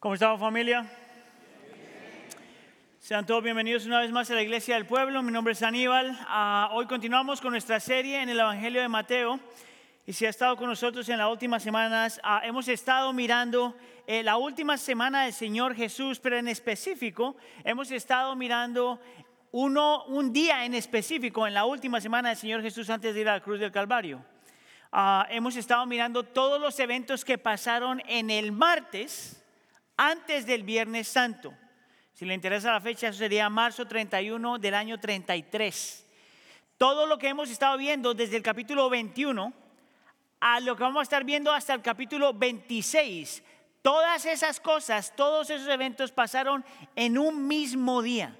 ¿Cómo estamos familia? Sean todos bienvenidos una vez más a la Iglesia del Pueblo. Mi nombre es Aníbal. Ah, hoy continuamos con nuestra serie en el Evangelio de Mateo. Y si ha estado con nosotros en las últimas semanas, ah, hemos estado mirando eh, la última semana del Señor Jesús, pero en específico hemos estado mirando uno, un día en específico en la última semana del Señor Jesús antes de ir a la cruz del Calvario. Ah, hemos estado mirando todos los eventos que pasaron en el martes antes del Viernes Santo. Si le interesa la fecha, eso sería marzo 31 del año 33. Todo lo que hemos estado viendo desde el capítulo 21 a lo que vamos a estar viendo hasta el capítulo 26, todas esas cosas, todos esos eventos pasaron en un mismo día.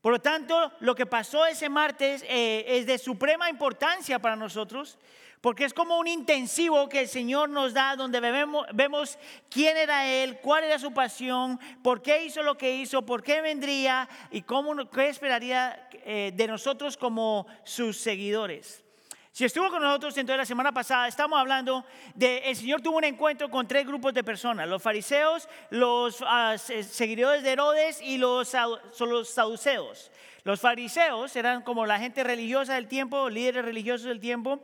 Por lo tanto, lo que pasó ese martes eh, es de suprema importancia para nosotros porque es como un intensivo que el Señor nos da donde vemos, vemos, quién era Él, cuál era su pasión, por qué hizo lo que hizo, por qué vendría y cómo, qué esperaría eh, de nosotros como sus seguidores. Si estuvo con nosotros entonces la semana pasada, estamos hablando de el Señor tuvo un encuentro con tres grupos de personas: los fariseos, los ah, seguidores de Herodes y los, los saduceos. Los fariseos eran como la gente religiosa del tiempo, líderes religiosos del tiempo.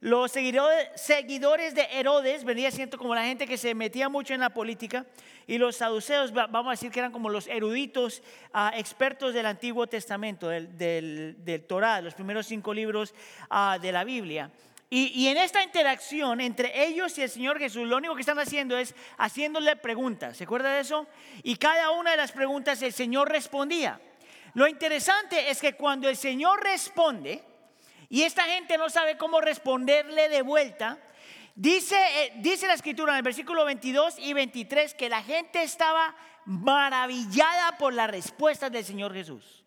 Los seguidores de Herodes venía siendo como la gente que se metía mucho en la política y los saduceos, vamos a decir que eran como los eruditos ah, expertos del Antiguo Testamento, del, del, Torah, los primeros cinco libros ah, de la Biblia. Y, y, en esta interacción entre ellos y el Señor Jesús, lo único que están haciendo es haciéndole preguntas. ¿Se acuerda de eso? Y cada una de las preguntas el Señor respondía. Lo interesante es que cuando el Señor responde, y esta gente no sabe cómo responderle de vuelta. Dice, eh, dice la escritura en el versículo 22 y 23 que la gente estaba maravillada por la respuesta del Señor Jesús.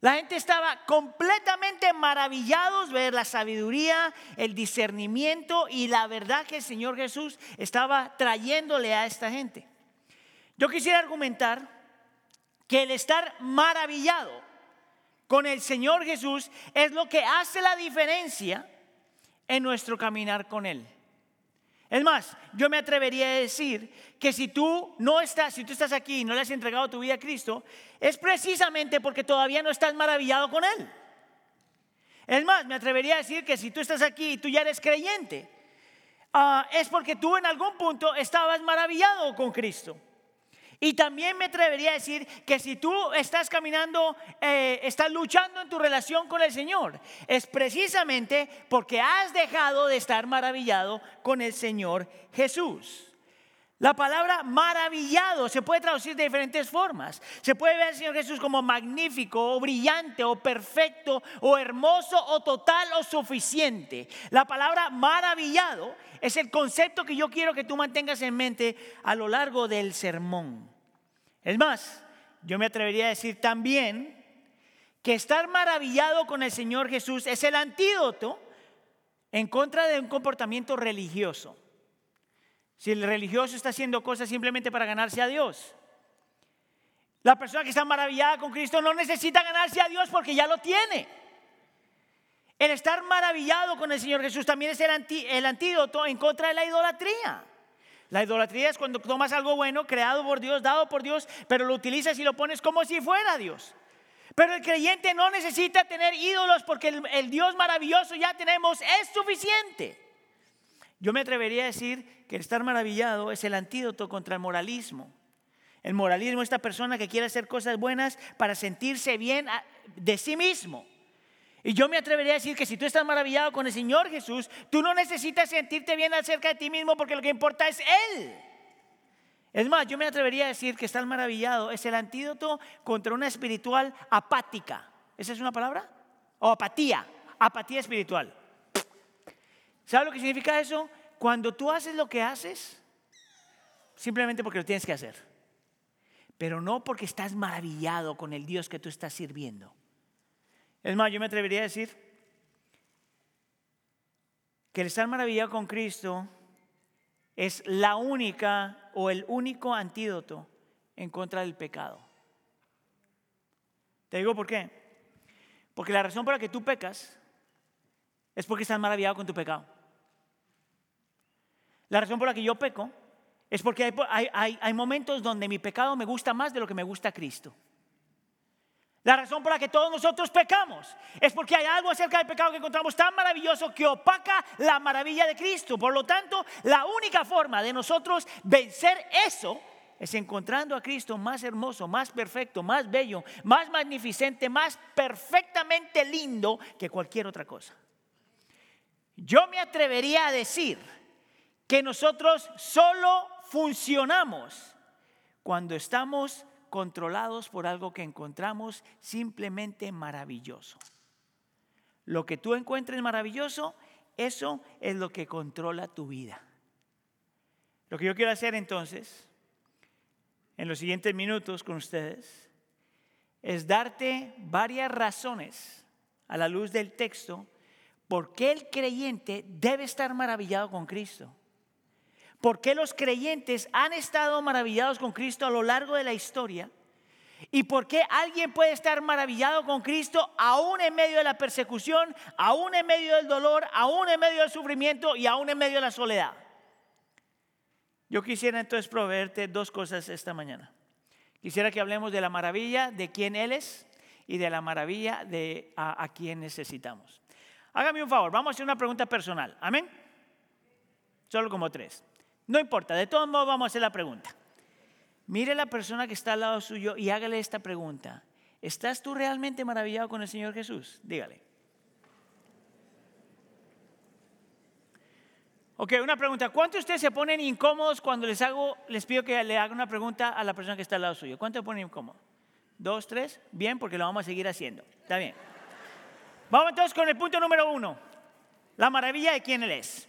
La gente estaba completamente maravillados ver la sabiduría, el discernimiento y la verdad que el Señor Jesús estaba trayéndole a esta gente. Yo quisiera argumentar que el estar maravillado con el Señor Jesús es lo que hace la diferencia en nuestro caminar con Él. Es más, yo me atrevería a decir que si tú no estás, si tú estás aquí y no le has entregado tu vida a Cristo, es precisamente porque todavía no estás maravillado con Él. Es más, me atrevería a decir que si tú estás aquí y tú ya eres creyente, ah, es porque tú en algún punto estabas maravillado con Cristo. Y también me atrevería a decir que si tú estás caminando, eh, estás luchando en tu relación con el Señor, es precisamente porque has dejado de estar maravillado con el Señor Jesús. La palabra maravillado se puede traducir de diferentes formas. Se puede ver al Señor Jesús como magnífico o brillante o perfecto o hermoso o total o suficiente. La palabra maravillado es el concepto que yo quiero que tú mantengas en mente a lo largo del sermón. Es más, yo me atrevería a decir también que estar maravillado con el Señor Jesús es el antídoto en contra de un comportamiento religioso. Si el religioso está haciendo cosas simplemente para ganarse a Dios. La persona que está maravillada con Cristo no necesita ganarse a Dios porque ya lo tiene. El estar maravillado con el Señor Jesús también es el, antídoto en contra de la idolatría. La idolatría es cuando tomas algo bueno, creado por Dios, dado por Dios, pero lo utilizas y lo pones como si fuera Dios. Pero el creyente no necesita tener ídolos porque el, Dios maravilloso ya tenemos es suficiente. Yo me atrevería a decir que el estar maravillado es el antídoto contra el moralismo. El moralismo es esta persona que quiere hacer cosas buenas para sentirse bien de sí mismo. Y yo me atrevería a decir que si tú estás maravillado con el Señor Jesús, tú no necesitas sentirte bien acerca de ti mismo porque lo que importa es Él. Es más, yo me atrevería a decir que estar maravillado es el antídoto contra una espiritual apática. ¿Esa es una palabra? O apatía, apatía espiritual. ¿Sabes lo que significa eso? Cuando tú haces lo que haces, simplemente porque lo tienes que hacer. Pero no porque estás maravillado con el Dios que tú estás sirviendo. Es más, yo me atrevería a decir que el estar maravillado con Cristo es la única o el único antídoto en contra del pecado. Te digo por qué. Porque la razón por la que tú pecas es porque estás maravillado con tu pecado. La razón por la que yo peco es porque hay, hay, hay, momentos donde mi pecado me gusta más de lo que me gusta Cristo. La razón por la que todos nosotros pecamos es porque hay algo acerca del pecado que encontramos tan maravilloso que opaca la maravilla de Cristo. Por lo tanto, la única forma de nosotros vencer eso es encontrando a Cristo más hermoso, más perfecto, más bello, más magnificente, más perfectamente lindo que cualquier otra cosa. Yo me atrevería a decir que nosotros solo funcionamos cuando estamos controlados por algo que encontramos simplemente maravilloso. Lo que tú encuentres maravilloso, eso es lo que controla tu vida. Lo que yo quiero hacer entonces, en los siguientes minutos con ustedes, es darte varias razones a la luz del texto por qué el creyente debe estar maravillado con Cristo. ¿Por qué los creyentes han estado maravillados con Cristo a lo largo de la historia? ¿Y por qué alguien puede estar maravillado con Cristo aún en medio de la persecución, aún en medio del dolor, aún en medio del sufrimiento y aún en medio de la soledad? Yo quisiera entonces proveerte dos cosas esta mañana. Quisiera que hablemos de la maravilla de quién Él es y de la maravilla de a, a quién necesitamos. Hágame un favor, vamos a hacer una pregunta personal. Amén. Solo como tres. No importa, de todos modos vamos a hacer la pregunta. Mire la persona que está al lado suyo y hágale esta pregunta. ¿Estás tú realmente maravillado con el Señor Jesús? Dígale. Ok, una pregunta. ¿Cuántos de ustedes se ponen incómodos cuando les hago, les pido que le haga una pregunta a la persona que está al lado suyo? ¿Cuántos se ponen incómodos? ¿Dos, tres? Bien, porque lo vamos a seguir haciendo. Está bien. Vamos entonces con el punto número uno. La maravilla de quién Él es.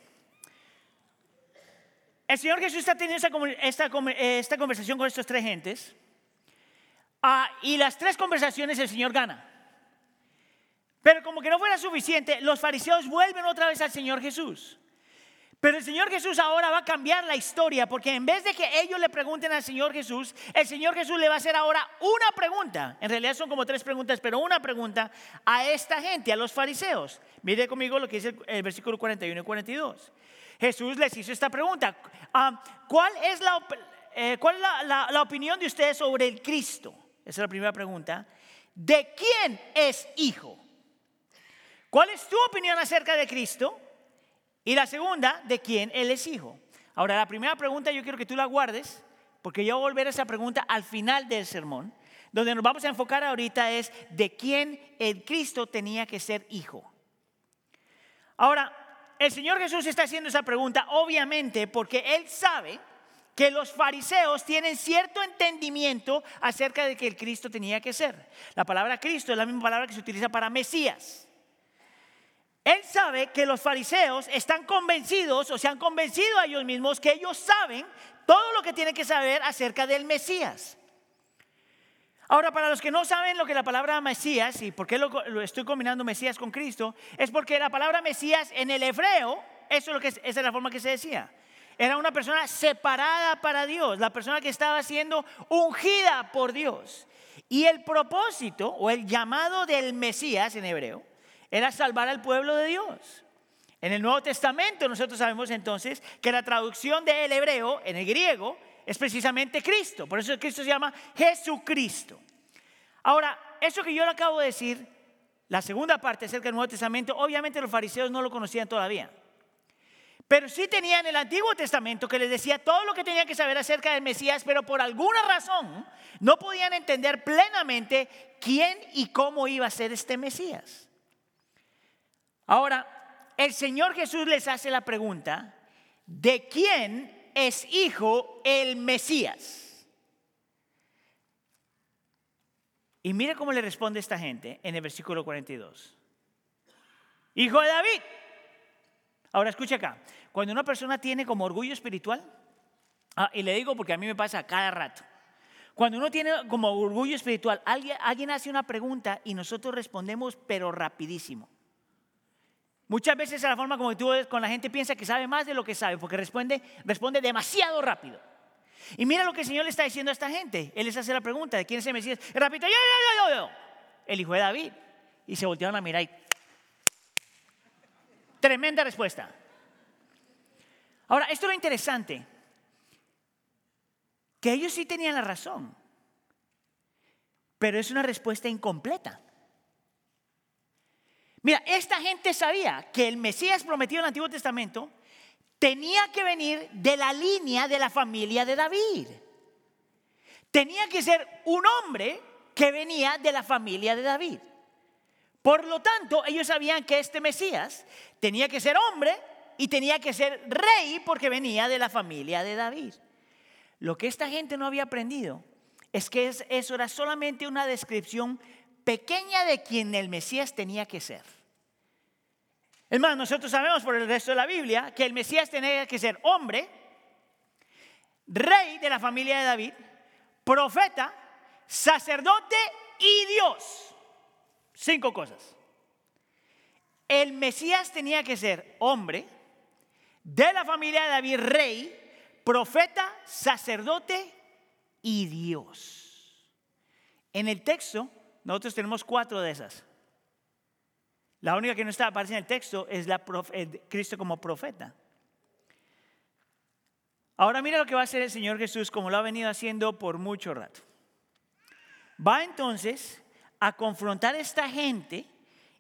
El Señor Jesús está teniendo esta, esta, conversación con estos tres gentes. Ah, y las tres conversaciones el Señor gana. Pero como que no fuera suficiente, los fariseos vuelven otra vez al Señor Jesús. Pero el Señor Jesús ahora va a cambiar la historia porque en vez de que ellos le pregunten al Señor Jesús, el Señor Jesús le va a hacer ahora una pregunta. En realidad son como tres preguntas, pero una pregunta a esta gente, a los fariseos. Mire conmigo lo que dice el versículo 41 y 42. Jesús les hizo esta pregunta. Ah, ¿Cuál es, la, eh, la, opinión de ustedes sobre el Cristo? Esa es la primera pregunta. ¿De quién es hijo? ¿Cuál es tu opinión acerca de Cristo? Y la segunda, ¿de quién Él es hijo? Ahora, la primera pregunta yo quiero que tú la guardes, porque yo voy a volver a esa pregunta al final del sermón. Donde nos vamos a enfocar ahorita es de quién el Cristo tenía que ser hijo. Ahora, el Señor Jesús está haciendo esa pregunta obviamente porque Él sabe que los fariseos tienen cierto entendimiento acerca de que el Cristo tenía que ser. La palabra Cristo es la misma palabra que se utiliza para Mesías. Él sabe que los fariseos están convencidos o se han convencido a ellos mismos que ellos saben todo lo que tienen que saber acerca del Mesías. Ahora, para los que no saben lo que la palabra Mesías, y por qué lo, estoy combinando Mesías con Cristo, es porque la palabra Mesías en el hebreo, eso es lo que esa es la forma que se decía. Era una persona separada para Dios, la persona que estaba siendo ungida por Dios. Y el propósito o el llamado del Mesías en hebreo era salvar al pueblo de Dios. En el Nuevo Testamento nosotros sabemos entonces que la traducción del hebreo en el griego es precisamente Cristo. Por eso Cristo se llama Jesucristo. Ahora, eso que yo le acabo de decir, la segunda parte acerca del Nuevo Testamento, obviamente los fariseos no lo conocían todavía. Pero sí tenían el Antiguo Testamento que les decía todo lo que tenían que saber acerca del Mesías, pero por alguna razón no podían entender plenamente quién y cómo iba a ser este Mesías. Ahora, el Señor Jesús les hace la pregunta, ¿de quién es hijo el Mesías. Y mire cómo le responde esta gente en el versículo 42. Hijo de David. Ahora escucha acá. Cuando una persona tiene como orgullo espiritual, ah, y le digo porque a mí me pasa cada rato. Cuando uno tiene como orgullo espiritual, alguien, alguien hace una pregunta y nosotros respondemos, pero rapidísimo. Muchas veces es la forma como tú con la gente piensa que sabe más de lo que sabe, porque responde, responde demasiado rápido. Y mira lo que el Señor le está diciendo a esta gente. Él les hace la pregunta de quién es el Mesías. Rápido, yo, yo, yo, yo, El hijo de David. Y se voltearon a mirar y... Tremenda respuesta. Ahora, esto es lo interesante. que ellos sí tenían la razón, pero es una respuesta incompleta. Mira, esta gente sabía que el Mesías prometido en el Antiguo Testamento tenía que venir de la línea de la familia de David. Tenía que ser un hombre que venía de la familia de David. Por lo tanto, ellos sabían que este Mesías tenía que ser hombre y tenía que ser rey porque venía de la familia de David. Lo que esta gente no había aprendido es que eso era solamente una descripción pequeña de quien el Mesías tenía que ser. Es más, nosotros sabemos por el resto de la Biblia que el Mesías tenía que ser hombre, rey de la familia de David, profeta, sacerdote y Dios. Cinco cosas. El Mesías tenía que ser hombre, de la familia de David, rey, profeta, sacerdote y Dios. En el texto, nosotros tenemos cuatro de esas. La única que no está aparece en el texto es la Cristo como profeta. Ahora mira lo que va a hacer el Señor Jesús como lo ha venido haciendo por mucho rato. Va entonces a confrontar a esta gente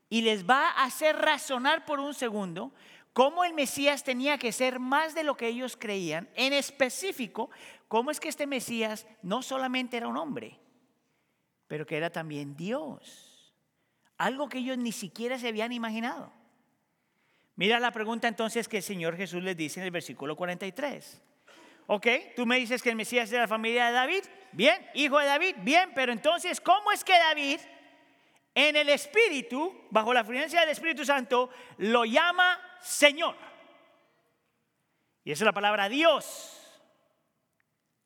y les va a hacer razonar por un segundo cómo el Mesías tenía que ser más de lo que ellos creían. En específico, cómo es que este Mesías no solamente era un hombre, pero que era también Dios. Algo que ellos ni siquiera se habían imaginado. Mira la pregunta entonces que el Señor Jesús les dice en el versículo 43. Ok, tú me dices que el Mesías es de la familia de David. Bien, hijo de David. Bien, pero entonces, ¿cómo es que David en el Espíritu, bajo la influencia del Espíritu Santo, lo llama Señor? Y esa es la palabra Dios.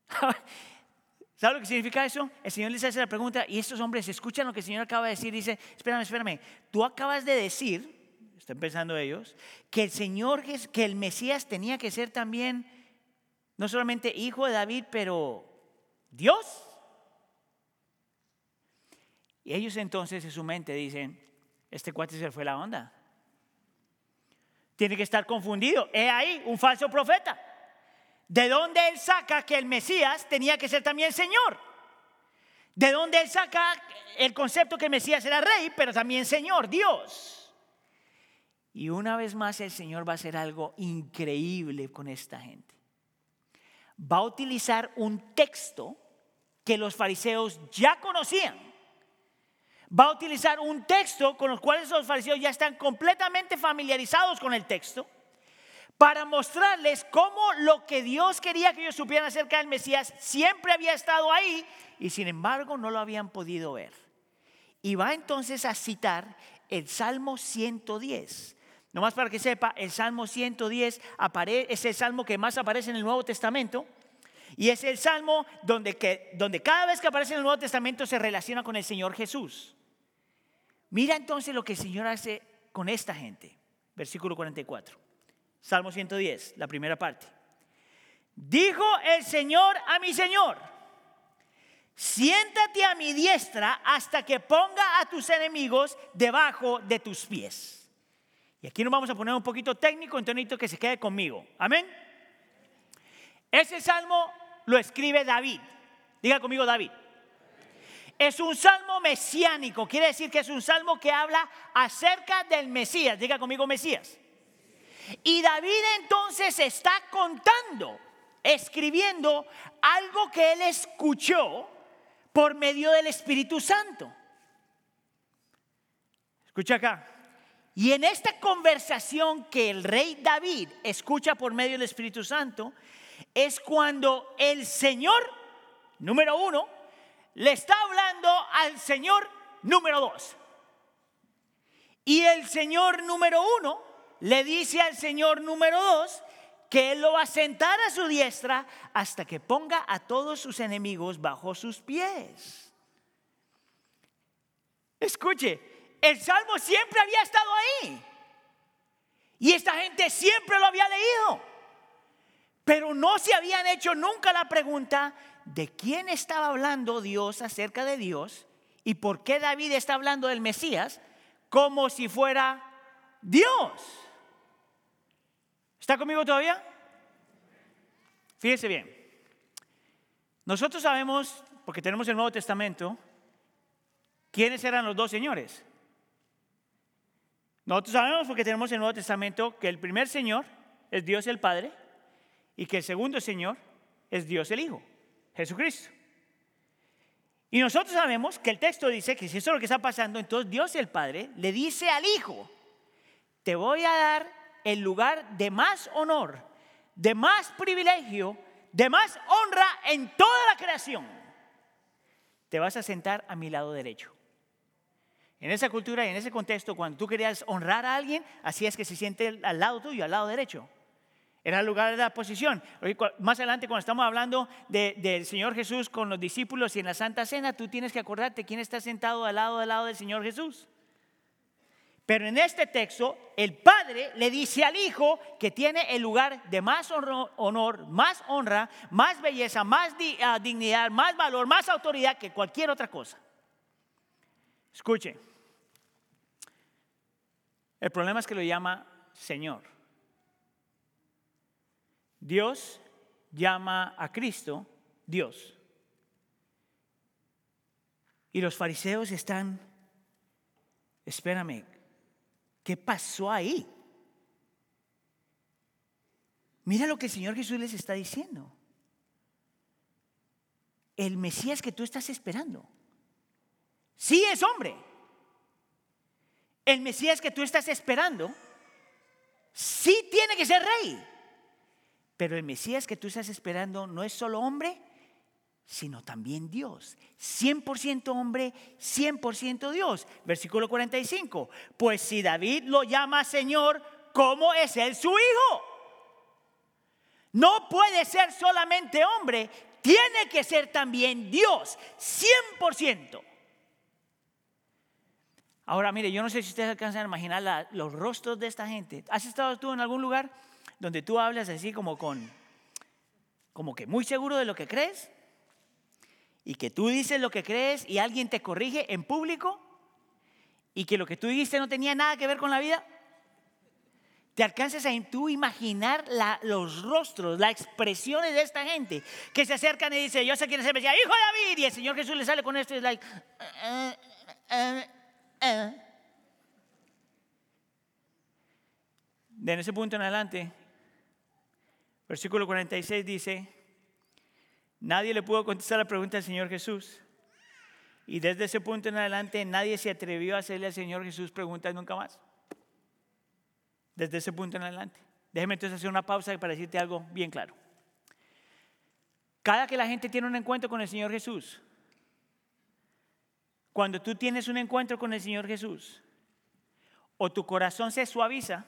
¿Sabe lo que significa eso? El Señor les hace la pregunta y estos hombres escuchan lo que el Señor acaba de decir y dice, espérame, espérame, tú acabas de decir, están pensando ellos, que el Señor, que el Mesías tenía que ser también no solamente hijo de David, pero Dios. Y ellos entonces en su mente dicen, este cuate se fue la onda. Tiene que estar confundido. He ahí un falso profeta. ¿De dónde él saca que el Mesías tenía que ser también Señor? ¿De dónde él saca el concepto que el Mesías era rey, pero también Señor, Dios? Y una vez más el Señor va a hacer algo increíble con esta gente. Va a utilizar un texto que los fariseos ya conocían. Va a utilizar un texto con los cuales los fariseos ya están completamente familiarizados con el texto para mostrarles cómo lo que Dios quería que ellos supieran acerca del Mesías siempre había estado ahí y sin embargo no lo habían podido ver. Y va entonces a citar el Salmo 110. Nomás para que sepa, el Salmo 110 es el salmo que más aparece en el Nuevo Testamento. Y es el salmo donde, que, donde cada vez que aparece en el Nuevo Testamento se relaciona con el Señor Jesús. Mira entonces lo que el Señor hace con esta gente. Versículo 44. Salmo 110, la primera parte. Dijo el Señor a mi Señor, siéntate a mi diestra hasta que ponga a tus enemigos debajo de tus pies. Y aquí nos vamos a poner un poquito técnico, entonces que se quede conmigo. Amén. Ese salmo lo escribe David. Diga conmigo David. Es un salmo mesiánico, quiere decir que es un salmo que habla acerca del Mesías. Diga conmigo Mesías. Y David entonces está contando, escribiendo algo que él escuchó por medio del Espíritu Santo. Escucha acá. Y en esta conversación que el rey David escucha por medio del Espíritu Santo, es cuando el Señor, número uno, le está hablando al Señor número dos. Y el Señor número uno le dice al Señor número dos que Él lo va a sentar a su diestra hasta que ponga a todos sus enemigos bajo sus pies. Escuche, el Salmo siempre había estado ahí. Y esta gente siempre lo había leído. Pero no se habían hecho nunca la pregunta de quién estaba hablando Dios acerca de Dios y por qué David está hablando del Mesías como si fuera Dios. ¿Está conmigo todavía? Fíjese bien. Nosotros sabemos, porque tenemos el Nuevo Testamento, quiénes eran los dos señores. Nosotros sabemos porque tenemos el Nuevo Testamento que el primer Señor es Dios el Padre y que el segundo Señor es Dios el Hijo, Jesucristo. Y nosotros sabemos que el texto dice que si eso es lo que está pasando, entonces Dios el Padre le dice al Hijo, te voy a dar el lugar de más honor, de más privilegio, de más honra en toda la creación. Te vas a sentar a mi lado derecho. En esa cultura y en ese contexto, cuando tú querías honrar a alguien, así es que se siente al lado tuyo, al lado derecho. Era el lugar de la posición. Más adelante, cuando estamos hablando del Señor Jesús con los discípulos y en la Santa Cena, tú tienes que acordarte quién está sentado al lado del lado del Señor Jesús. Pero en este texto, el Padre le dice al Hijo que tiene el lugar de más honor, más honra, más belleza, más ah, dignidad, más valor, más autoridad que cualquier otra cosa. Escuche, el problema es que lo llama Señor. Dios llama a Cristo Dios. Y los fariseos están, espérame, ¿qué pasó ahí? Mira lo que el Señor Jesús les está diciendo. El Mesías que tú estás esperando, sí es hombre el Mesías que tú estás esperando, sí tiene que ser rey. Pero el Mesías que tú estás esperando no es solo hombre, sino también Dios. 100% hombre, 100% Dios. Versículo 45. Pues si David lo llama Señor, ¿cómo es él su hijo? No puede ser solamente hombre, tiene que ser también Dios, 100%. Ahora, mire, yo no sé si ustedes alcanzan a imaginar los rostros de esta gente. ¿Has estado tú en algún lugar donde tú hablas así como con, como que muy seguro de lo que crees? Y que tú dices lo que crees y alguien te corrige en público y que lo que tú dijiste no tenía nada que ver con la vida. ¿Te alcanzas a tú imaginar los rostros, las expresiones de esta gente que se acercan y dicen, yo sé quién es el Mesías, hijo de David, y el Señor Jesús le sale con esto y es like, uh, uh, eh. De ese punto en adelante, versículo 46 dice, nadie le pudo contestar la pregunta al Señor Jesús. Y desde ese punto en adelante nadie se atrevió a hacerle al Señor Jesús preguntas nunca más. Desde ese punto en adelante. Déjeme entonces hacer una pausa para decirte algo bien claro. Cada que la gente tiene un encuentro con el Señor Jesús, cuando tú tienes un encuentro con el Señor Jesús, o tu corazón se suaviza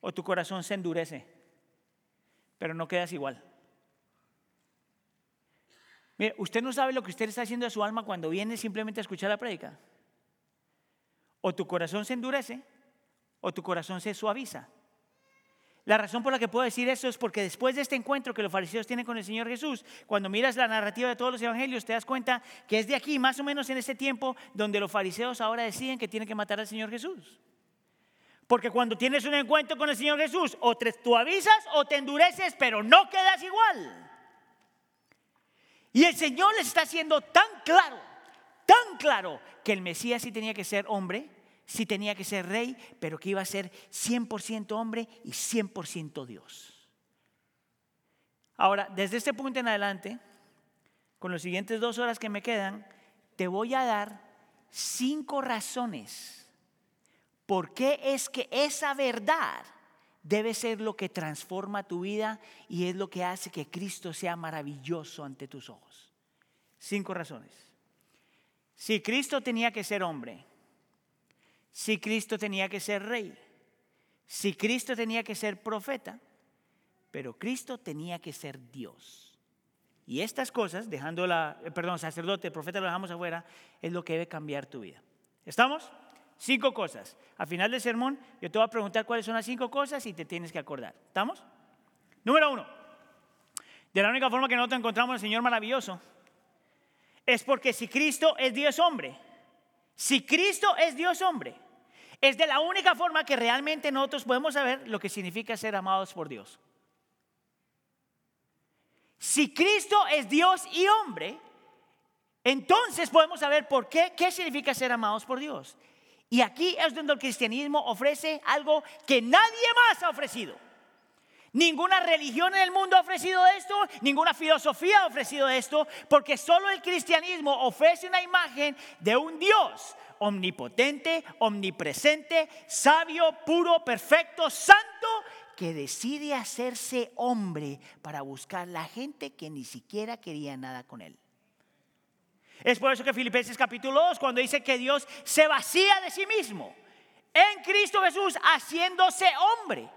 o tu corazón se endurece, pero no quedas igual. Mire, usted no sabe lo que usted está haciendo a su alma cuando viene simplemente a escuchar la prédica. O tu corazón se endurece o tu corazón se suaviza. La razón por la que puedo decir eso es porque después de este encuentro que los fariseos tienen con el Señor Jesús, cuando miras la narrativa de todos los evangelios, te das cuenta que es de aquí, más o menos en ese tiempo, donde los fariseos ahora deciden que tienen que matar al Señor Jesús. Porque cuando tienes un encuentro con el Señor Jesús, o te, tú avisas o te endureces, pero no quedas igual. Y el Señor les está haciendo tan claro, tan claro, que el Mesías sí tenía que ser hombre, sí tenía que ser rey, pero que iba a ser 100% hombre y 100% Dios. Ahora, desde este punto en adelante, con las siguientes dos horas que me quedan, te voy a dar cinco razones por qué es que esa verdad debe ser lo que transforma tu vida y es lo que hace que Cristo sea maravilloso ante tus ojos. Cinco razones. Si Cristo tenía que ser hombre, si Cristo tenía que ser rey, si Cristo tenía que ser profeta, pero Cristo tenía que ser Dios. Y estas cosas, dejando la, eh, perdón, sacerdote, profeta lo dejamos afuera, es lo que debe cambiar tu vida. ¿Estamos? Cinco cosas. Al final del sermón, yo te voy a preguntar cuáles son las cinco cosas y te tienes que acordar. ¿Estamos? Número uno. De la única forma que nosotros encontramos al Señor maravilloso es porque si Cristo es Dios hombre, si Cristo es Dios hombre, es de la única forma que realmente nosotros podemos saber lo que significa ser amados por Dios. Si Cristo es Dios y hombre, entonces podemos saber por qué, qué significa ser amados por Dios. Y aquí es donde el cristianismo ofrece algo que nadie más ha ofrecido. Ninguna religión en el mundo ha ofrecido esto, ninguna filosofía ha ofrecido esto, porque solo el cristianismo ofrece una imagen de un Dios omnipotente, omnipresente, sabio, puro, perfecto, santo, que decide hacerse hombre para buscar la gente que ni siquiera quería nada con él. Es por eso que Filipenses capítulo 2, cuando dice que Dios se vacía de sí mismo en Cristo Jesús, haciéndose hombre,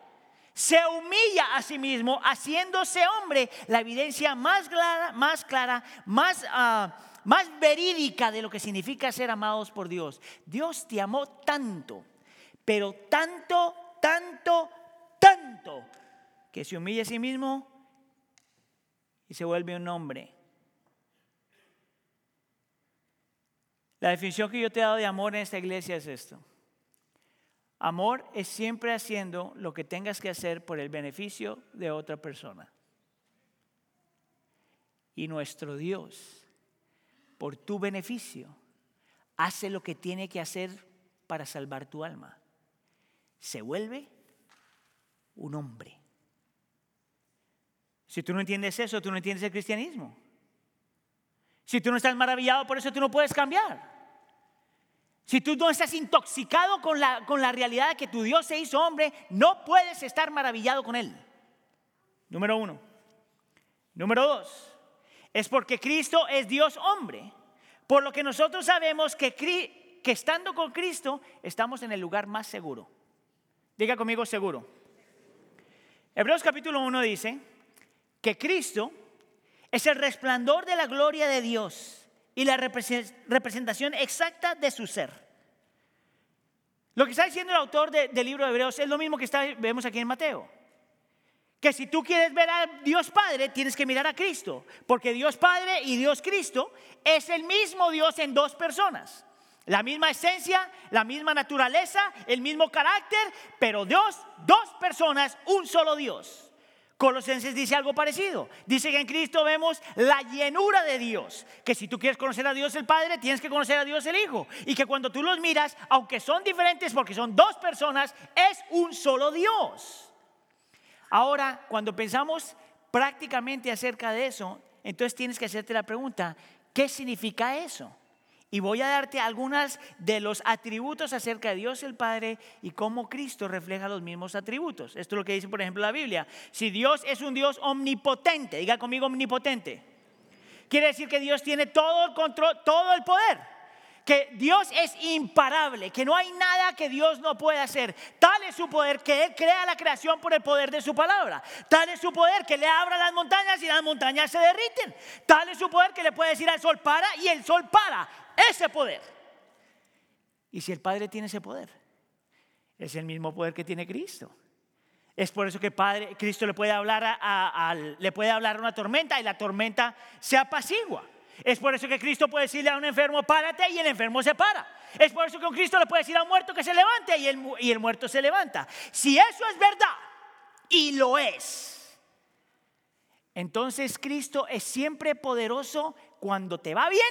se humilla a sí mismo, haciéndose hombre, la evidencia más clara, más clara, más, ah, más verídica de lo que significa ser amados por Dios. Dios te amó tanto, pero tanto, tanto, tanto, que se humilla a sí mismo y se vuelve un hombre La definición que yo te he dado de amor en esta iglesia es esto. Amor es siempre haciendo lo que tengas que hacer por el beneficio de otra persona. Y nuestro Dios, por tu beneficio, hace lo que tiene que hacer para salvar tu alma. Se vuelve un hombre. Si tú no entiendes eso, tú no entiendes el cristianismo. Si tú no estás maravillado por eso, tú no puedes cambiar. Si tú no estás intoxicado con la, con la realidad de que tu Dios se hizo hombre, no puedes estar maravillado con Él. Número uno. Número dos. Es porque Cristo es Dios hombre. Por lo que nosotros sabemos que, que estando con Cristo estamos en el lugar más seguro. Diga conmigo seguro. Hebreos capítulo 1 dice que Cristo es el resplandor de la gloria de Dios y la representación exacta de su ser. Lo que está diciendo el autor del libro de Hebreos es lo mismo que vemos aquí en Mateo. Que si tú quieres ver a Dios Padre, tienes que mirar a Cristo. Porque Dios Padre y Dios Cristo es el mismo Dios en dos personas. La misma esencia, la misma naturaleza, el mismo carácter, pero Dios, dos personas, un solo Dios. Colosenses dice algo parecido. Dice que en Cristo vemos la llenura de Dios. Que si tú quieres conocer a Dios el Padre, tienes que conocer a Dios el Hijo. Y que cuando tú los miras, aunque son diferentes porque son dos personas, es un solo Dios. Ahora, cuando pensamos prácticamente acerca de eso, entonces tienes que hacerte la pregunta, ¿qué significa eso? Y voy a darte algunas de los atributos acerca de Dios el Padre y cómo Cristo refleja los mismos atributos. Esto es lo que dice, por ejemplo, la Biblia. Si Dios es un Dios omnipotente, diga conmigo omnipotente. Quiere decir que Dios tiene todo el control, todo el poder. Que Dios es imparable, que no hay nada que Dios no pueda hacer. Tal es su poder que Él crea la creación por el poder de su palabra. Tal es su poder que le abra las montañas y las montañas se derriten. Tal es su poder que le puede decir al sol para y el sol para ese poder. Y si el Padre tiene ese poder, es el mismo poder que tiene Cristo. Es por eso que Padre, Cristo le puede hablar a, le puede hablar una tormenta y la tormenta se apacigua. Es por eso que Cristo puede decirle a un enfermo, párate y el enfermo se para. Es por eso que un Cristo le puede decir a un muerto que se levante y el, y el muerto se levanta. Si eso es verdad, y lo es, entonces Cristo es siempre poderoso cuando te va bien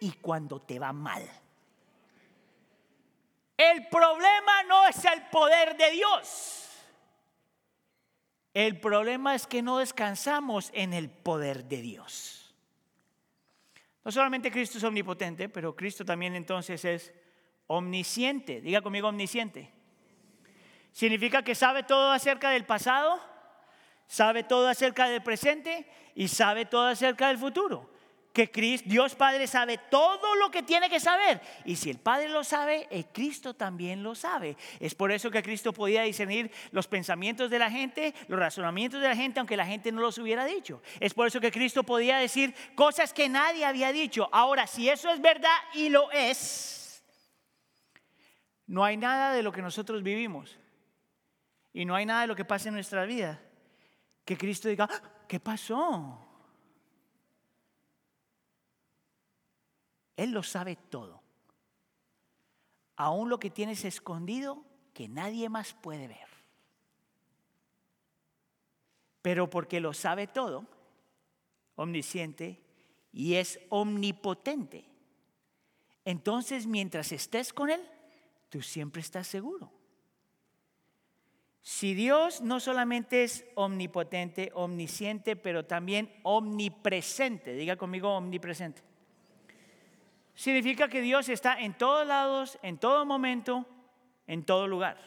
y cuando te va mal. El problema no es el poder de Dios. El problema es que no descansamos en el poder de Dios. No solamente Cristo es omnipotente, pero Cristo también entonces es omnisciente. Diga conmigo omnisciente. Significa que sabe todo acerca del pasado, sabe todo acerca del presente y sabe todo acerca del futuro que Dios Padre sabe todo lo que tiene que saber. Y si el Padre lo sabe, el Cristo también lo sabe. Es por eso que Cristo podía discernir los pensamientos de la gente, los razonamientos de la gente, aunque la gente no los hubiera dicho. Es por eso que Cristo podía decir cosas que nadie había dicho. Ahora, si eso es verdad y lo es, no hay nada de lo que nosotros vivimos y no hay nada de lo que pasa en nuestra vida que Cristo diga, ah, ¿qué pasó? Él lo sabe todo. Aún lo que tienes escondido que nadie más puede ver. Pero porque lo sabe todo, omnisciente y es omnipotente. Entonces, mientras estés con Él, tú siempre estás seguro. Si Dios no solamente es omnipotente, omnisciente, pero también omnipresente, diga conmigo omnipresente, significa que Dios está en todos lados, en todo momento, en todo lugar.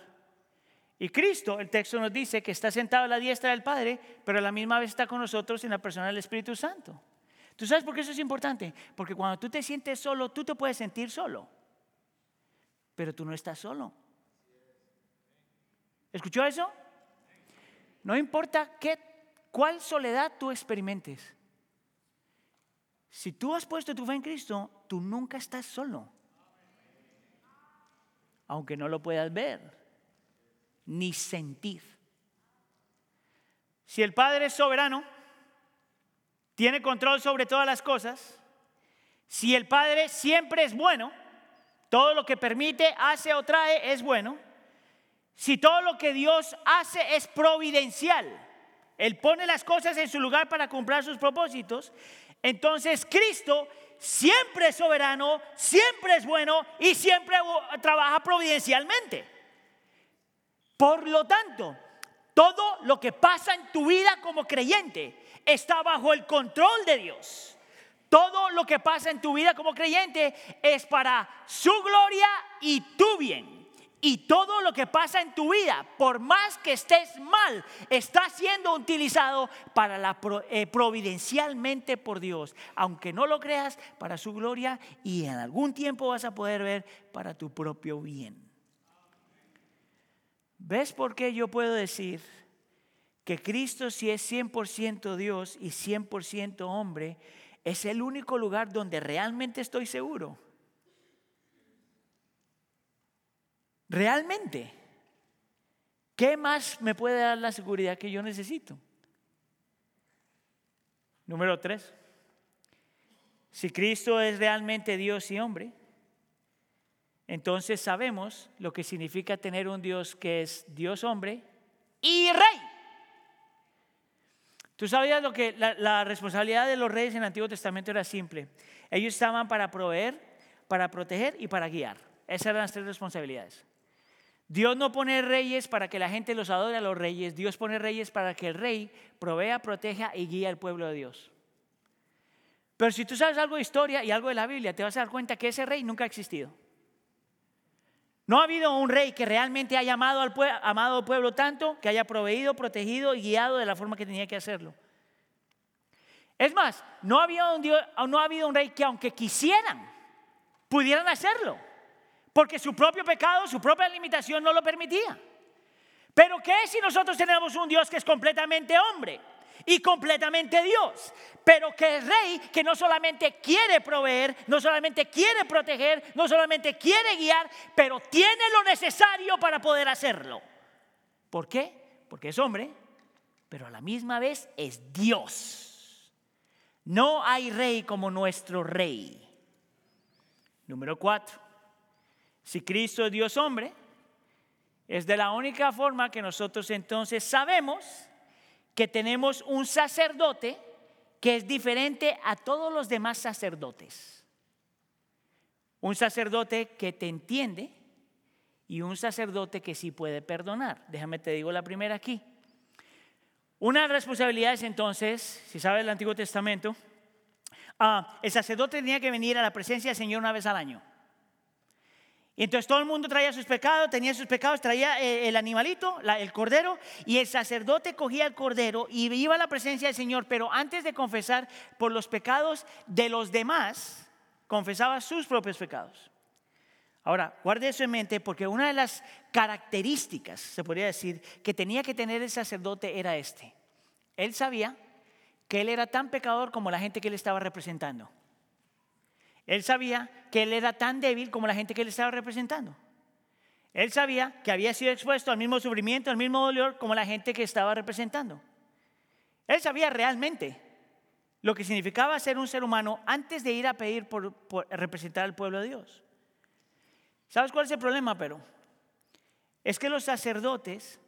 Y Cristo, el texto nos dice que está sentado a la diestra del Padre, pero a la misma vez está con nosotros en la persona del Espíritu Santo. ¿Tú sabes por qué eso es importante? Porque cuando tú te sientes solo, tú te puedes sentir solo, pero tú no estás solo. ¿Escuchó eso? No importa qué, cuál soledad tú experimentes. Si tú has puesto tu fe en Cristo, tú nunca estás solo. Aunque no lo puedas ver ni sentir. Si el Padre es soberano, tiene control sobre todas las cosas, si el Padre siempre es bueno, todo lo que permite, hace o trae es bueno, si todo lo que Dios hace es providencial, Él pone las cosas en su lugar para cumplir sus propósitos, entonces Cristo siempre es soberano, siempre es bueno y siempre trabaja providencialmente. Por lo tanto, todo lo que pasa en tu vida como creyente está bajo el control de Dios. Todo lo que pasa en tu vida como creyente es para su gloria y tu bien. Y todo lo que pasa en tu vida, por más que estés mal, está siendo utilizado para la eh, providencialmente por Dios, aunque no lo creas, para su gloria y en algún tiempo vas a poder ver para tu propio bien. ¿Ves por qué yo puedo decir que Cristo si es 100% Dios y 100% hombre, es el único lugar donde realmente estoy seguro. Realmente. ¿Qué más me puede dar la seguridad que yo necesito? Número tres. Si Cristo es realmente Dios y hombre, entonces sabemos lo que significa tener un Dios que es Dios hombre y rey. Tú sabías lo que la, responsabilidad de los reyes en el Antiguo Testamento era simple. Ellos estaban para proveer, para proteger y para guiar. Esas eran las tres responsabilidades. Dios no pone reyes para que la gente los adore a los reyes. Dios pone reyes para que el rey provea, proteja y guíe al pueblo de Dios. Pero si tú sabes algo de historia y algo de la Biblia, te vas a dar cuenta que ese rey nunca ha existido. No ha habido un rey que realmente haya amado al, amado al pueblo tanto que haya proveído, protegido y guiado de la forma que tenía que hacerlo. Es más, no ha habido un rey que aunque quisieran, pudieran hacerlo, porque su propio pecado, su propia limitación no lo permitía. Pero ¿qué si nosotros tenemos un Dios que es completamente hombre? y completamente Dios, pero que es rey que no solamente quiere proveer, no solamente quiere proteger, no solamente quiere guiar, pero tiene lo necesario para poder hacerlo. ¿Por qué? Porque es hombre, pero a la misma vez es Dios. No hay rey como nuestro rey. Número cuatro. Si Cristo es Dios hombre, es de la única forma que nosotros entonces sabemos que tenemos un sacerdote que es diferente a todos los demás sacerdotes. Un sacerdote que te entiende y un sacerdote que sí puede perdonar. Déjame te digo la primera aquí. Una de las responsabilidades entonces, si sabes el Antiguo Testamento, ah, el sacerdote tenía que venir a la presencia del Señor una vez al año. Y entonces todo el mundo traía sus pecados, tenía sus pecados, traía eh, el animalito, el cordero, y el sacerdote cogía el cordero y iba a la presencia del Señor, pero antes de confesar por los pecados de los demás, confesaba sus propios pecados. Ahora, guarde eso en mente porque una de las características, se podría decir, que tenía que tener el sacerdote era este. Él sabía que él era tan pecador como la gente que él estaba representando. Él sabía que él era tan débil como la gente que él estaba representando. Él sabía que había sido expuesto al mismo sufrimiento, al mismo dolor como la gente que estaba representando. Él sabía realmente lo que significaba ser un ser humano antes de ir a pedir por, representar al pueblo de Dios. ¿Sabes cuál es el problema, pero? Es que los sacerdotes,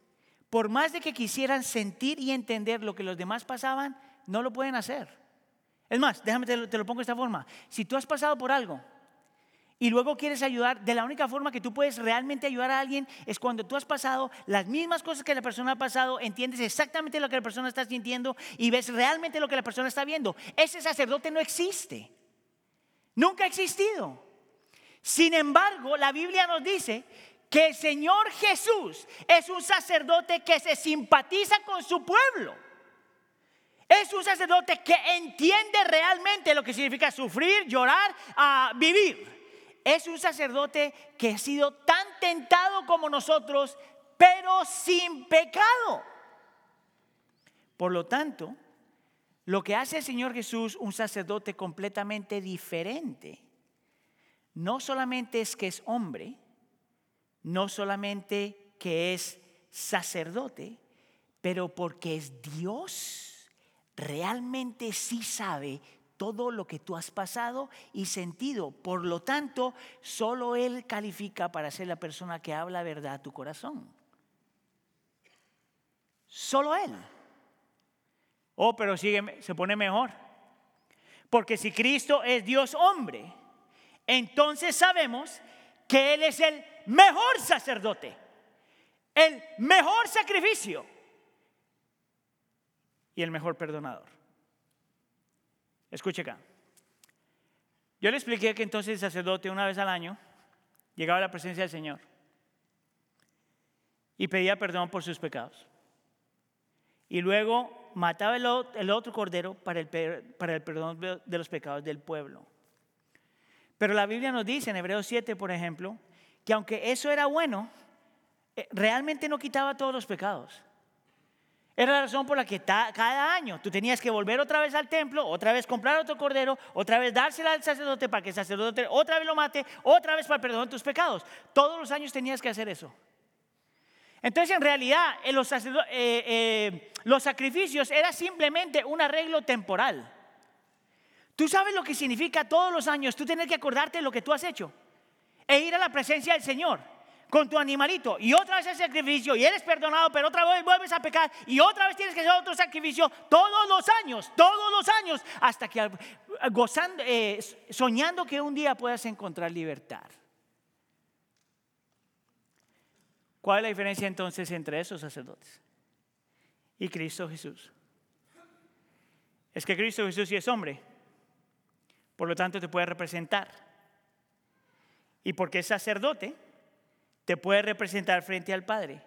por más de que quisieran sentir y entender lo que los demás pasaban, no lo pueden hacer. Es más, déjame te lo, te lo pongo de esta forma. Si tú has pasado por algo y luego quieres ayudar, de la única forma que tú puedes realmente ayudar a alguien es cuando tú has pasado las mismas cosas que la persona ha pasado, entiendes exactamente lo que la persona está sintiendo y ves realmente lo que la persona está viendo. Ese sacerdote no existe. Nunca ha existido. Sin embargo, la Biblia nos dice que el Señor Jesús es un sacerdote que se simpatiza con su pueblo. Es un sacerdote que entiende realmente lo que significa sufrir, llorar, a vivir. Es un sacerdote que ha sido tan tentado como nosotros, pero sin pecado. Por lo tanto, lo que hace el Señor Jesús un sacerdote completamente diferente, no solamente es que es hombre, no solamente que es sacerdote, pero porque es Dios, realmente sí sabe todo lo que tú has pasado y sentido. Por lo tanto, solo Él califica para ser la persona que habla verdad a tu corazón. Solo Él. Oh, pero sigue, se pone mejor. Porque si Cristo es Dios hombre, entonces sabemos que Él es el mejor sacerdote, el mejor sacrificio y el mejor perdonador. Escuche acá. Yo le expliqué que entonces el sacerdote una vez al año llegaba a la presencia del Señor y pedía perdón por sus pecados. Y luego mataba el otro cordero para el, perdón de los pecados del pueblo. Pero la Biblia nos dice en Hebreos 7, por ejemplo, que aunque eso era bueno, eh, realmente no quitaba todos los pecados. Era la razón por la que cada año tú tenías que volver otra vez al templo, otra vez comprar otro cordero, otra vez dársela al sacerdote para que el sacerdote otra vez lo mate, otra vez para perdonar tus pecados. Todos los años tenías que hacer eso. Entonces en realidad eh, los, eh, eh, los sacrificios era simplemente un arreglo temporal. Tú sabes lo que significa todos los años tú tener que acordarte de lo que tú has hecho e ir a la presencia del Señor con tu animalito y otra vez el sacrificio y eres perdonado, pero otra vez vuelves a pecar y otra vez tienes que hacer otro sacrificio todos los años, todos los años, hasta que gozando, eh, soñando que un día puedas encontrar libertad. ¿Cuál es la diferencia entonces entre esos sacerdotes y Cristo Jesús? Es que Cristo Jesús sí es hombre, por lo tanto te puede representar. Y porque es sacerdote, te puede representar frente al Padre.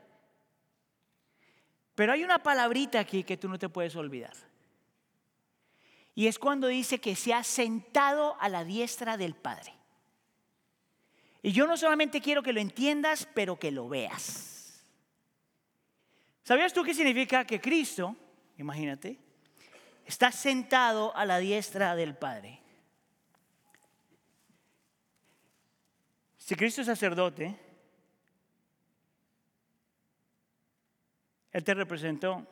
Pero hay una palabrita aquí que tú no te puedes olvidar. Y es cuando dice que se ha sentado a la diestra del Padre. Y yo no solamente quiero que lo entiendas, pero que lo veas. ¿Sabías tú qué significa que Cristo, imagínate, está sentado a la diestra del Padre? Si Cristo es sacerdote, Él te representó.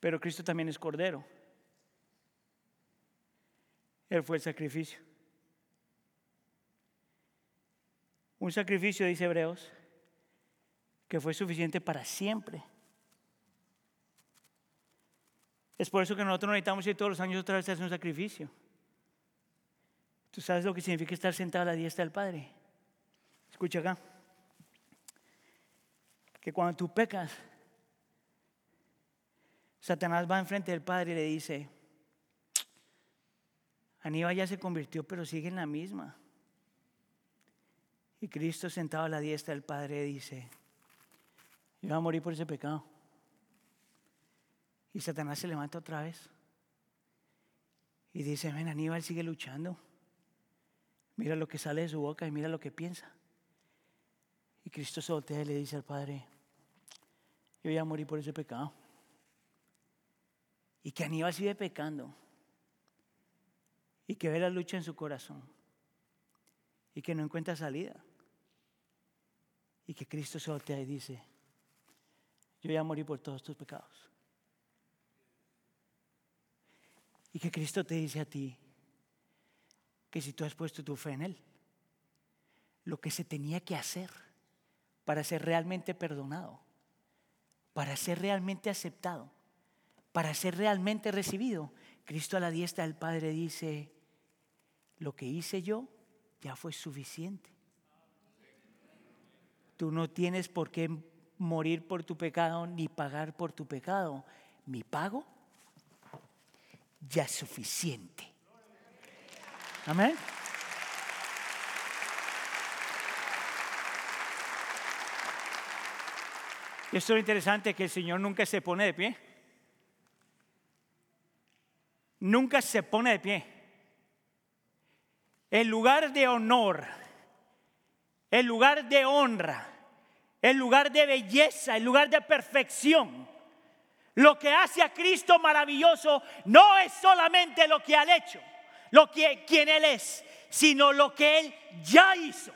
Pero Cristo también es Cordero. Él fue el sacrificio. Un sacrificio, dice Hebreos, que fue suficiente para siempre. Es por eso que nosotros necesitamos ir todos los años otra vez a hacer un sacrificio. ¿Tú sabes lo que significa estar sentado a la diestra del Padre? Escucha acá que cuando tú pecas, Satanás va enfrente del Padre y le dice, Aníbal ya se convirtió, pero sigue en la misma. Y Cristo sentado a la diestra del Padre dice, yo voy a morir por ese pecado. Y Satanás se levanta otra vez. Y dice, ven, Aníbal sigue luchando. Mira lo que sale de su boca y mira lo que piensa. Y Cristo se voltea y le dice al Padre, yo voy a morir por ese pecado. Y que Aníbal sigue pecando. Y que ve la lucha en su corazón. Y que no encuentra salida. Y que Cristo se voltea y dice, yo voy a morir por todos tus pecados. Y que Cristo te dice a ti que si tú has puesto tu fe en Él, lo que se tenía que hacer para ser realmente perdonado, para ser realmente aceptado, para ser realmente recibido. Cristo a la diestra del Padre dice, lo que hice yo ya fue suficiente. Tú no tienes por qué morir por tu pecado ni pagar por tu pecado. Mi pago ya es suficiente. Amén. Y esto es interesante que el Señor nunca se pone de pie. Nunca se pone de pie. El lugar de honor, el lugar de honra, el lugar de belleza, el lugar de perfección. Lo que hace a Cristo maravilloso no es solamente lo que ha hecho, lo que quien él es, sino lo que él ya hizo,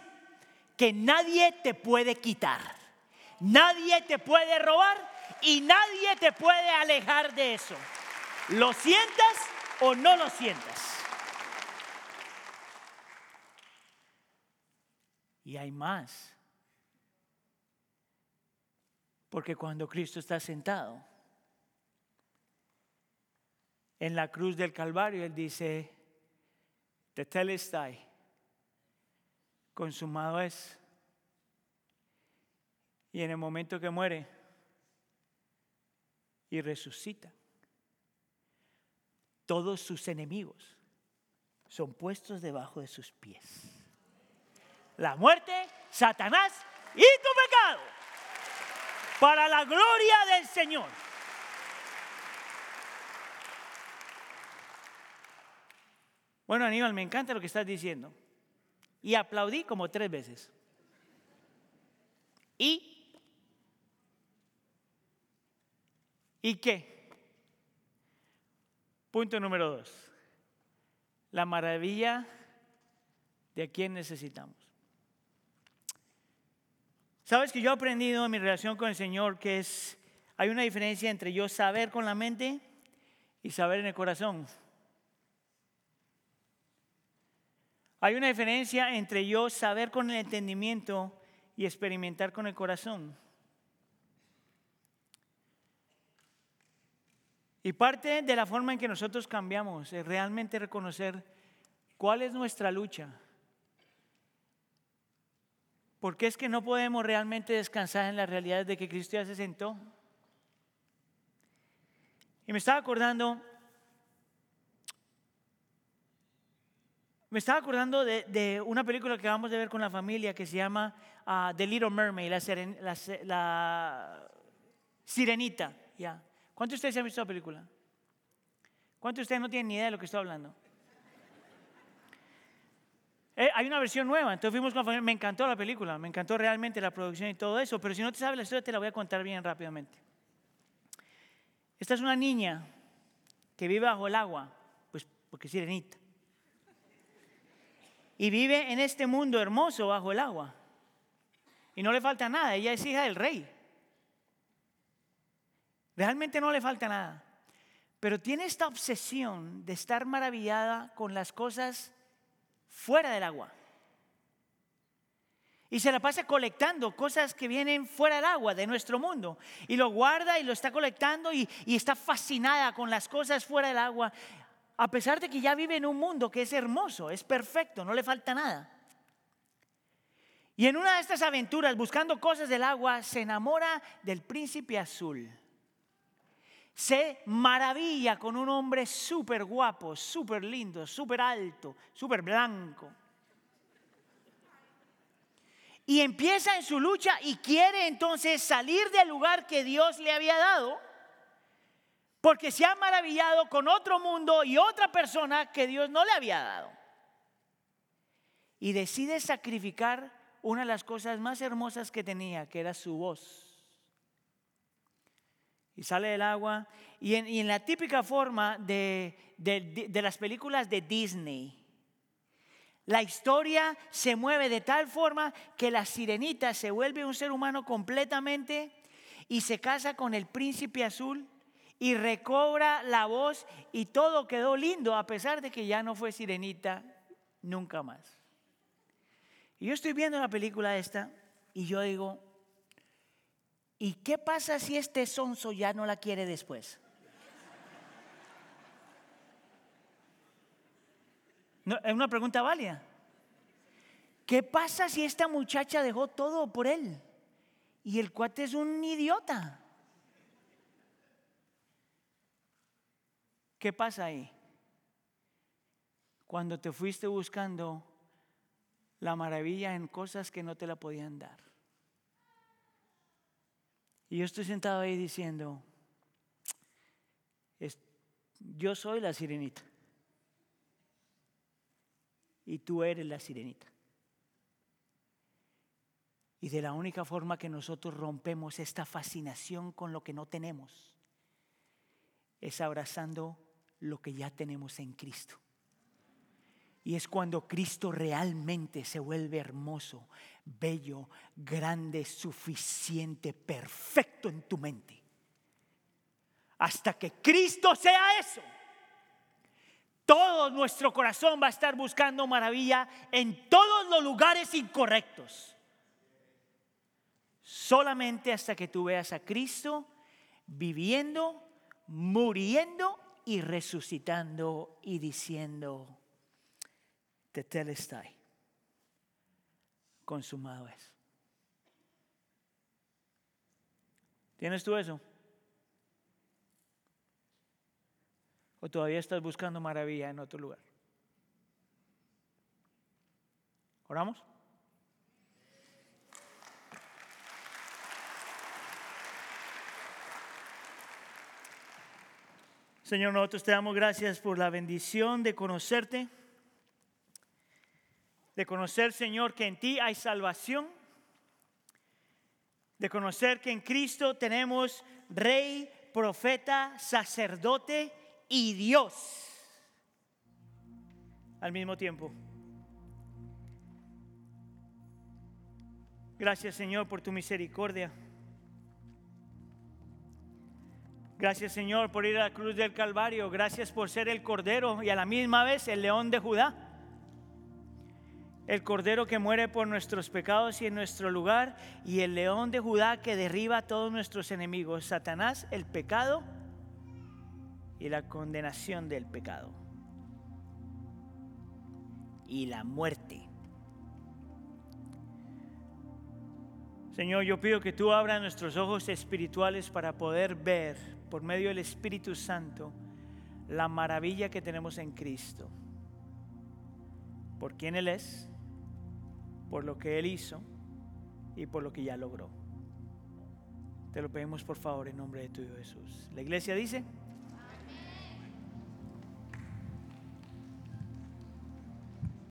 que nadie te puede quitar, nadie te puede robar y nadie te puede alejar de eso. Lo sientas o no lo sientas. Y hay más. Porque cuando Cristo está sentado en la cruz del Calvario, Él dice, Tetelestai, consumado es. Y en el momento que muere y resucita, todos sus enemigos son puestos debajo de sus pies. La muerte, Satanás y tu pecado para la gloria del Señor. Bueno, Aníbal, me encanta lo que estás diciendo. Y aplaudí como tres veces. ¿Y? ¿Y qué? Punto número dos. La maravilla de a quién necesitamos. Sabes que yo he aprendido en mi relación con el Señor que es, hay una diferencia entre yo saber con la mente y saber en el corazón. Hay una diferencia entre yo saber con el entendimiento y experimentar con el corazón. Y parte de la forma en que nosotros cambiamos es realmente reconocer cuál es nuestra lucha ¿Por qué es que no podemos realmente descansar en la realidad de que Cristo ya se sentó? Y me estaba acordando, me estaba acordando de, una película que vamos a ver con la familia que se llama ah, The Little Mermaid, la, Sirenita. ¿ya? ¿Cuántos de ustedes han visto la película? ¿Cuántos de ustedes no tienen ni idea de lo que estoy hablando? Eh, hay una versión nueva, entonces fuimos con la familia, me encantó la película, me encantó realmente la producción y todo eso, pero si no te sabes la historia te la voy a contar bien rápidamente. Esta es una niña que vive bajo el agua, pues porque es sirenita. Y vive en este mundo hermoso bajo el agua. Y no le falta nada, ella es hija del rey. Realmente no le falta nada. Pero tiene esta obsesión de estar maravillada con las cosas fuera del agua. Y se la pasa colectando cosas que vienen fuera del agua, de nuestro mundo. Y lo guarda y lo está colectando y, está fascinada con las cosas fuera del agua. A pesar de que ya vive en un mundo que es hermoso, es perfecto, no le falta nada. Y en una de estas aventuras, buscando cosas del agua, se enamora del príncipe azul se maravilla con un hombre súper guapo, súper lindo, súper alto, súper blanco. Y empieza en su lucha y quiere entonces salir del lugar que Dios le había dado, porque se ha maravillado con otro mundo y otra persona que Dios no le había dado. Y decide sacrificar una de las cosas más hermosas que tenía, que era su voz y sale del agua. Y en, la típica forma de, de, las películas de Disney, la historia se mueve de tal forma que la sirenita se vuelve un ser humano completamente y se casa con el príncipe azul y recobra la voz y todo quedó lindo a pesar de que ya no fue sirenita nunca más. Y yo estoy viendo la película esta y yo digo, ¿Y qué pasa si este sonso ya no la quiere después? No, es una pregunta válida. ¿Qué pasa si esta muchacha dejó todo por él? Y el cuate es un idiota. ¿Qué pasa ahí? Cuando te fuiste buscando la maravilla en cosas que no te la podían dar. Y yo estoy sentado ahí diciendo, yo soy la sirenita. Y tú eres la sirenita. Y de la única forma que nosotros rompemos esta fascinación con lo que no tenemos es abrazando lo que ya tenemos en Cristo. Y es cuando Cristo realmente se vuelve hermoso, bello, grande, suficiente, perfecto en tu mente. Hasta que Cristo sea eso, todo nuestro corazón va a estar buscando maravilla en todos los lugares incorrectos. Solamente hasta que tú veas a Cristo viviendo, muriendo y resucitando y diciendo, Tetelestai, consumado es. ¿Tienes tú eso? ¿O todavía estás buscando maravilla en otro lugar? ¿Oramos? Señor, nosotros te damos gracias por la bendición de conocerte, de conocer, Señor, que en ti hay salvación, de conocer que en Cristo tenemos rey, profeta, sacerdote y Dios al mismo tiempo. Gracias Señor por tu misericordia. Gracias Señor por ir a la cruz del Calvario. Gracias por ser el Cordero y a la misma vez el león de Judá. El Cordero que muere por nuestros pecados y en nuestro lugar. Y el león de Judá que derriba a todos nuestros enemigos. Satanás, el pecado y la condenación del pecado y la muerte. Señor, yo pido que tú abras nuestros ojos espirituales para poder ver por medio del Espíritu Santo la maravilla que tenemos en Cristo. Por quién Él es, por lo que Él hizo y por lo que ya logró. Te lo pedimos por favor en nombre de tu Hijo Jesús. La iglesia dice...